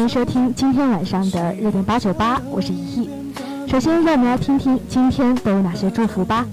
欢迎收听今天晚上的热点八九八我是一一首先让我们来听听今天都有哪些祝福吧？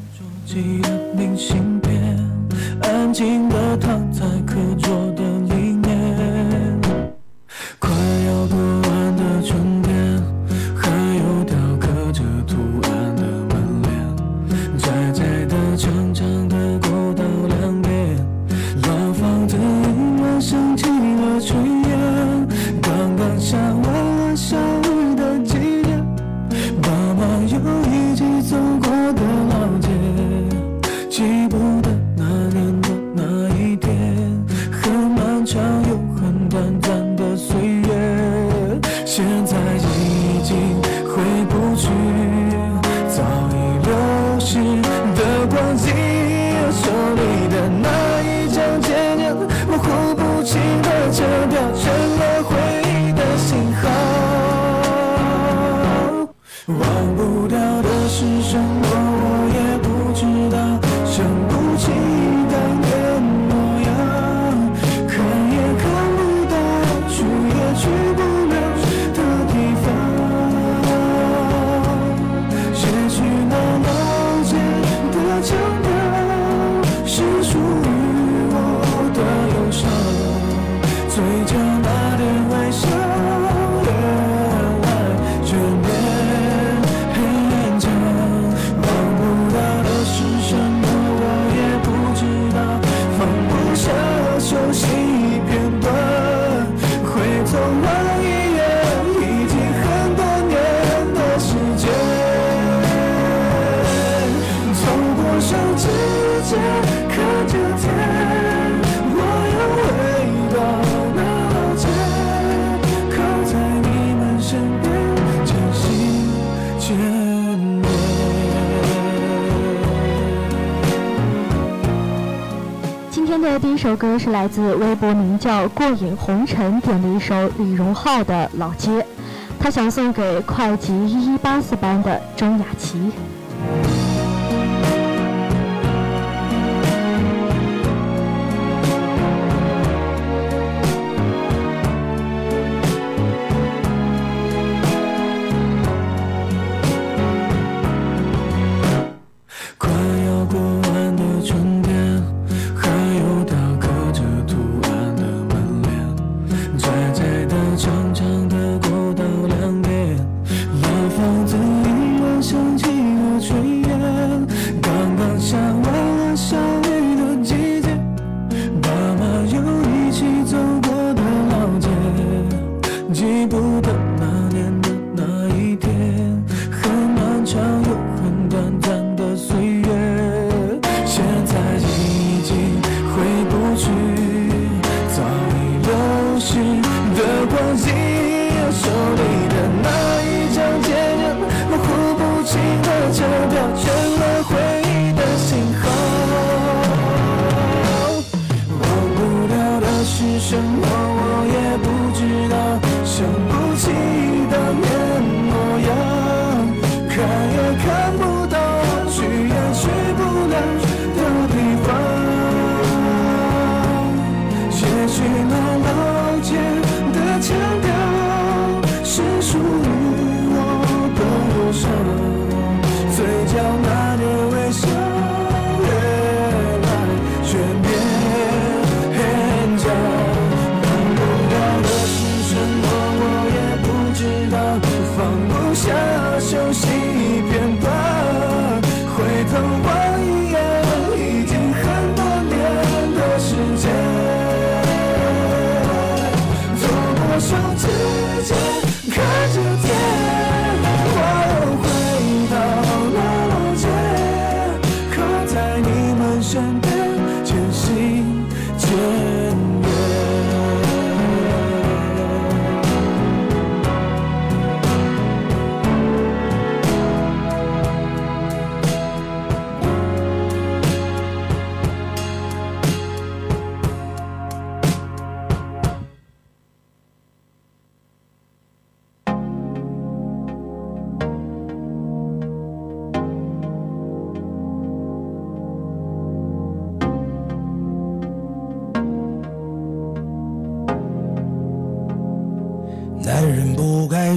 来自微博名叫过眼红尘点了一首李荣浩的老街他想送给会计一一八四班的钟雅琪。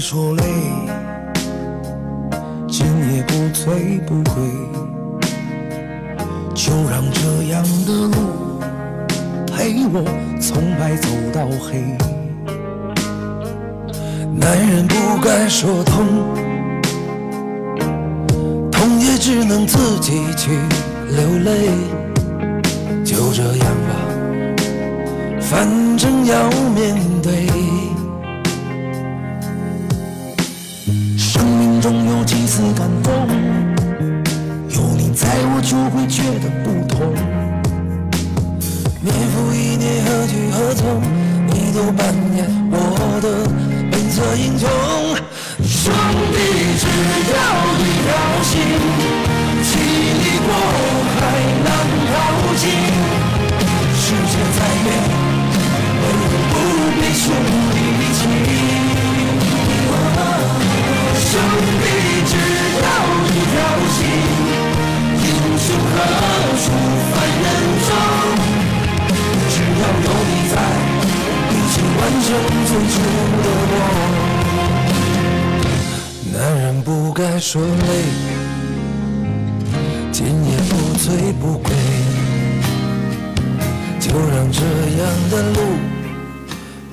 说累，今夜不醉不归，就让这样的路陪我从白走到黑。男人不该说痛，痛也只能自己去流泪。你，何去何从？你都扮演我的。本色英雄，兄弟只要一条心，千里过海难淘尽。世界再远，唯有不变兄弟情。兄弟只要一条心，英雄何处成最初的梦，男人不该说累，今夜不醉不归，就让这样的路。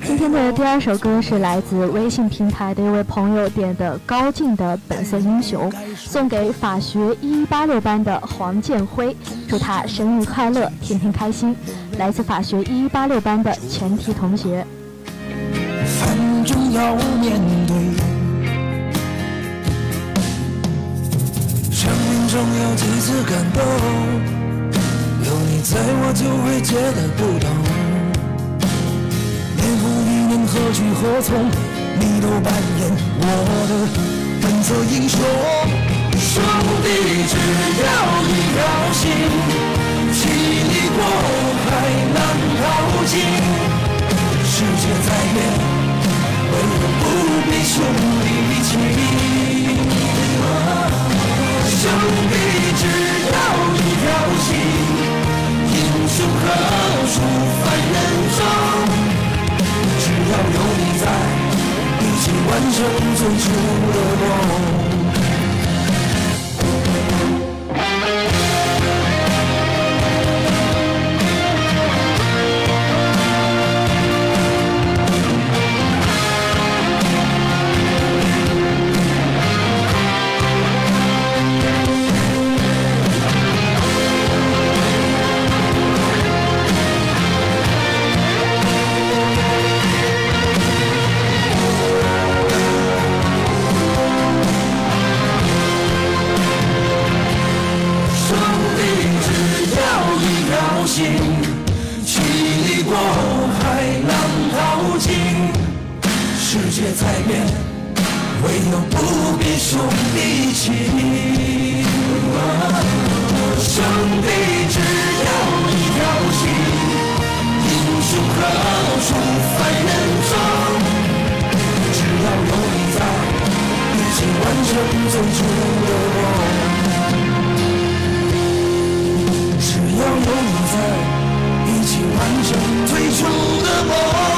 今天的第二首歌是来自微信平台的一位朋友点的高进的《本色英雄》，送给法学一一八六班的黄建辉，祝他生日快乐，天天开心。来自法学一一八六班的全体同学。要面对，生命中有几次感动，有你在我就会觉得不同。年复一年，何去何从？你都扮演我的本色英雄。兄弟只要一条心，千里过海难淘尽。世界再远。为何不必兄弟情？兄弟只要一条心，英雄何处凡人中？只要有你在，一起完成最初的梦。一起完成最初的梦只要有你在一起完成最初的梦。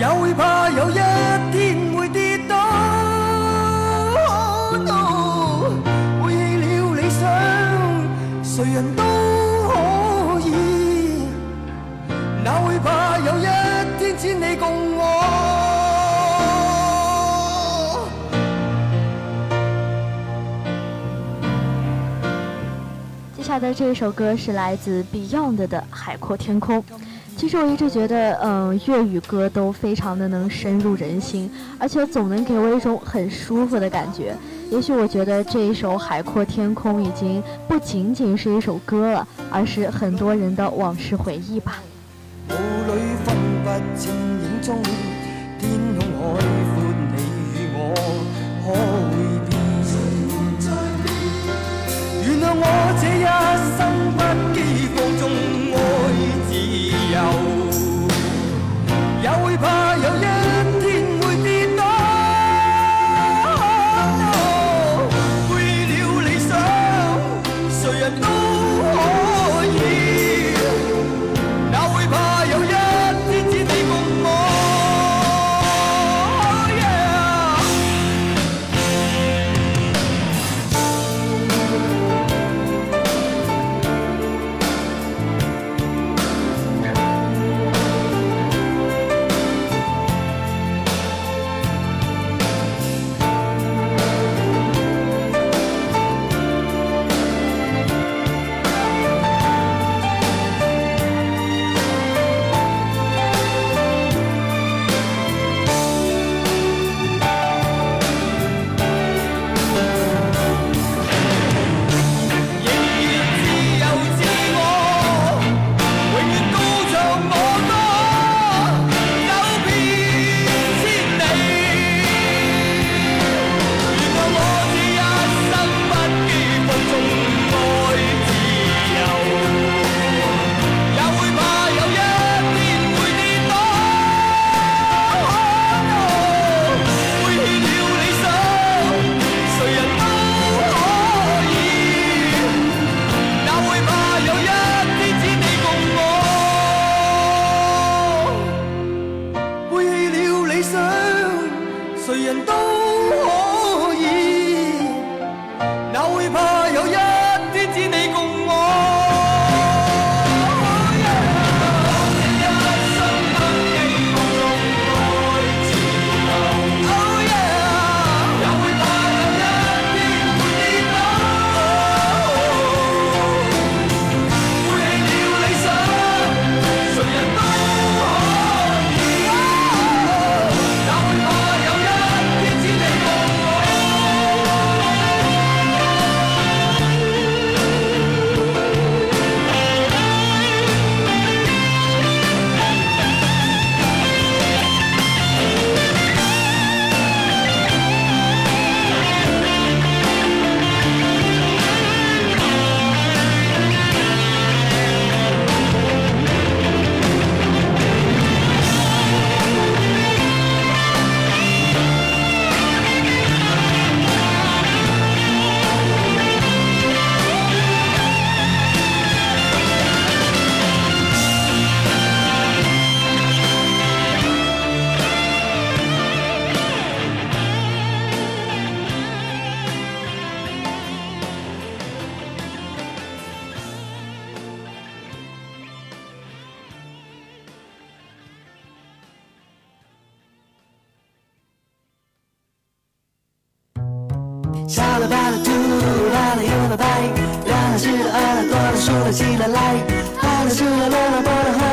纵怕有一天会跌倒，背弃了理想，谁人都可以，哪会怕有一天只你共我？接下来的这首歌是来自 Beyond 的《海阔天空》。其实我一直觉得，嗯，粤语歌都非常的能深入人心，而且总能给我一种很舒服的感觉。也许我觉得这一首《海阔天空》已经不仅仅是一首歌了，而是很多人的往事回忆吧。原谅我这一生不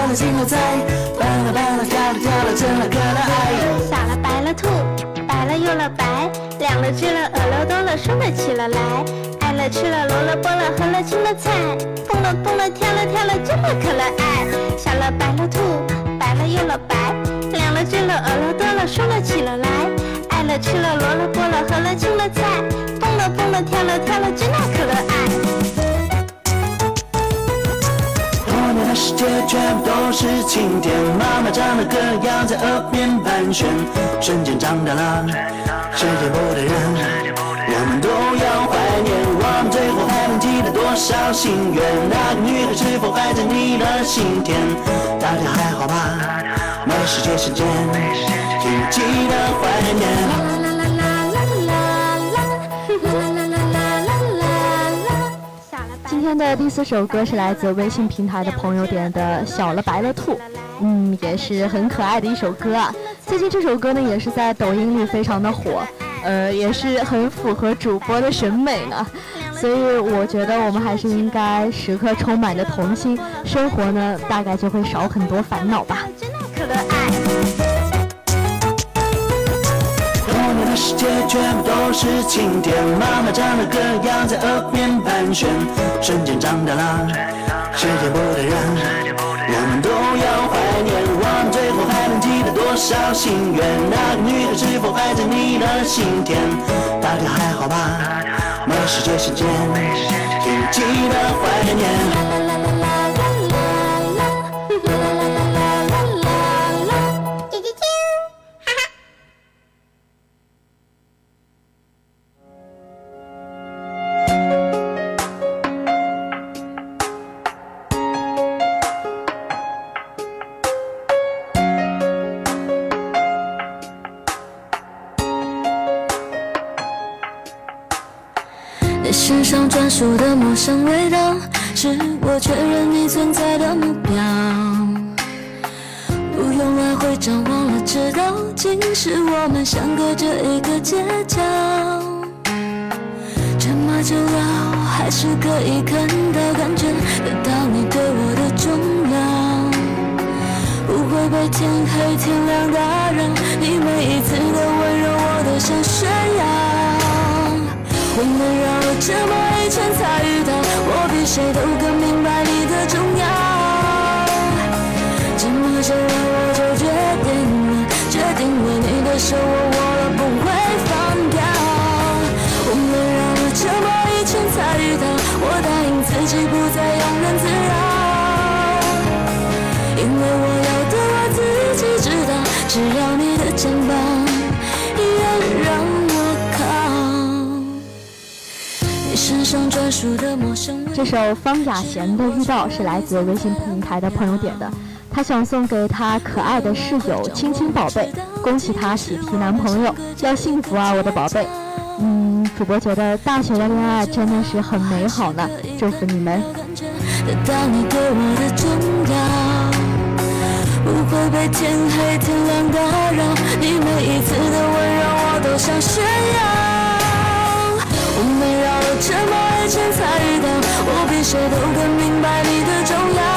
了喝了醒了在，蹦了蹦了跳了跳了成了可了爱。傻了白了兔，白了又了白，两了只了耳了多了数了起了来，爱了吃了萝了剥了喝了青了菜，蹦了蹦了跳了跳了真了可了爱。傻了白了兔，白了又了白，两了只了耳了多了数了起了来，爱了吃了萝了剥了喝了青了菜。蹦了蹦了跳了跳了，真了可了爱。多年的世界全部都是晴天，妈妈唱的歌谣在耳边盘旋，瞬间长大了，世界不等人，我们都要怀念，我们最后还能记得多少心愿？那个女孩是否还在你的心田？大家还好吧？美食街时间，请记得怀念。今天的第四首歌是来自微信平台的朋友点的《小了白了兔》，嗯，也是很可爱的一首歌啊。最近这首歌呢，也是在抖音里非常的火，呃，也是很符合主播的审美呢。所以我觉得我们还是应该时刻充满着童心，生活呢大概就会少很多烦恼吧。童年的世界全部都是晴天，妈妈唱的歌谣在耳边盘旋，瞬间长大了，时间不等人，我们都要怀念，我们最后还能记得多少心愿？那个女孩是否还在你的心田？大家还好吧？美食街时间，请记得怀念。属的陌生味道，是我确认你存在的目标。不用来回张望了，知道竟是我们相隔着一个街角。这么久了，还是可以看到、感觉得到你对我的重要。不会被天黑天亮打扰，你每一次的温柔我都想炫耀。我们绕了这么一圈才遇到，我比谁都更明白你的重要。这么久了我就决定了，决定了你的手我握了不这首方雅贤的《遇到》是来自微信平台的朋友点的，他想送给他可爱的室友亲亲宝贝，恭喜他喜提男朋友，要幸福啊，我的宝贝。嗯，主播觉得大学的恋爱真的是很美好呢，祝福你们。得到你对我的重要，不会被天黑天亮打扰。你每一次的温柔我都想炫耀。我们绕了这么一圈才遇到，我比谁都更明白你的重要。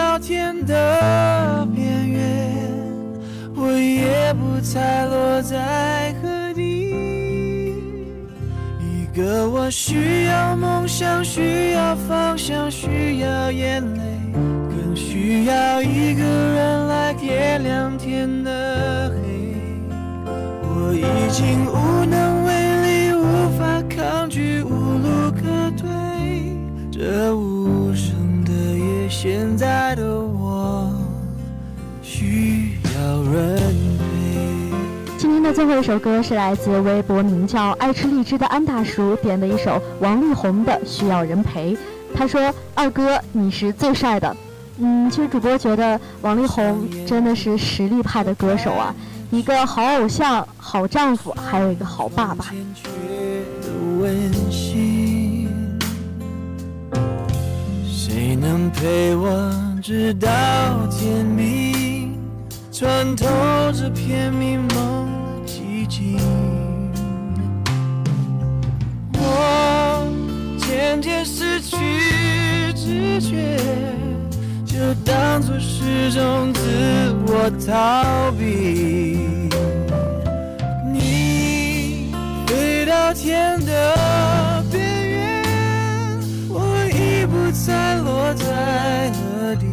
到天的边缘，我也不猜落在何地。一个我需要梦想，需要方向，需要眼泪，更需要一个人来点亮天的黑。我已经无能为力，无法抗拒，无路可退。这无，现在的我需要人陪。今天的最后一首歌是来自微博名叫“爱吃荔枝”的安大叔点的一首王力宏的《需要人陪》。他说：“二哥，你是最帅的。”嗯，其实主播觉得王力宏真的是实力派的歌手啊，一个好偶像、好丈夫，还有一个好爸爸。陪我直到天明，穿透这片迷蒙寂静？我渐渐失去知觉，就当作是种自我逃避。你飞到天的再落在何地。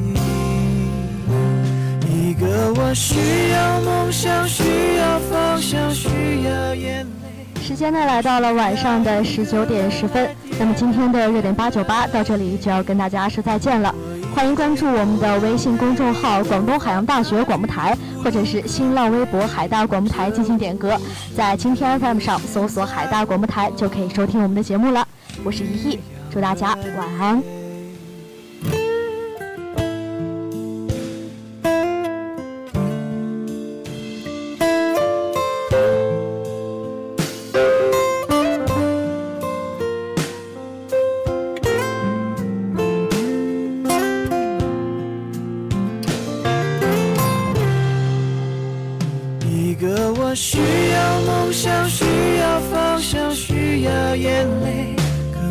一个我需要梦想，需要方向，需要眼泪。时间呢来到了晚上的十九点十分，那么今天的热点八九八到这里就要跟大家说再见了。欢迎关注我们的微信公众号“广东海洋大学广播台”，或者是新浪微博“海大广播台”进行点歌，在蜻蜓 FM 上搜索“海大广播台”就可以收听我们的节目了。我是依依，祝大家晚安。